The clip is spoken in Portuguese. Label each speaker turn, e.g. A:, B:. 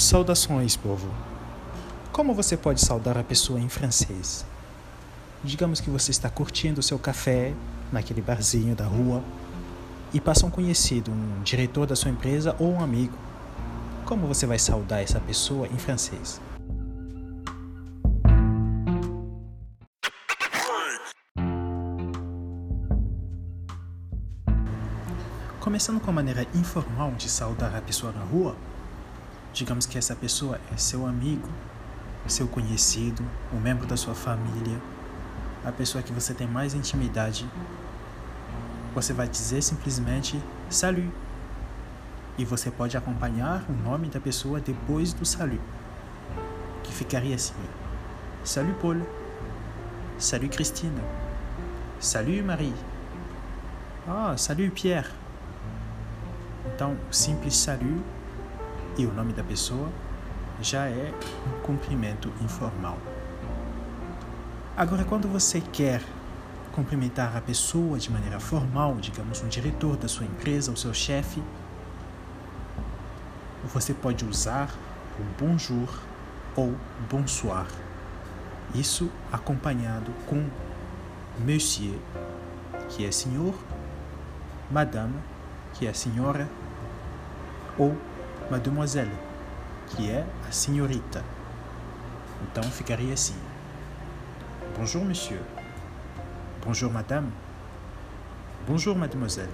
A: Saudações, povo. Como você pode saudar a pessoa em francês? Digamos que você está curtindo o seu café naquele barzinho da rua e passa um conhecido, um diretor da sua empresa ou um amigo. Como você vai saudar essa pessoa em francês? Começando com a maneira informal de saudar a pessoa na rua, digamos que essa pessoa é seu amigo, seu conhecido, um membro da sua família, a pessoa que você tem mais intimidade, você vai dizer simplesmente salut. E você pode acompanhar o nome da pessoa depois do salut, que ficaria assim: Salut Paul, Salut Christine, Salut Marie, Ah, Salut Pierre. Então, simples salut e o nome da pessoa já é um cumprimento informal. Agora, quando você quer cumprimentar a pessoa de maneira formal, digamos um diretor da sua empresa, o seu chefe, você pode usar o bonjour ou bonsoir. Isso acompanhado com monsieur, que é senhor, madame, que é senhora, ou mademoiselle, que é a senhorita. Então ficaria Bonjour, monsieur. Bonjour, madame. Bonjour, mademoiselle.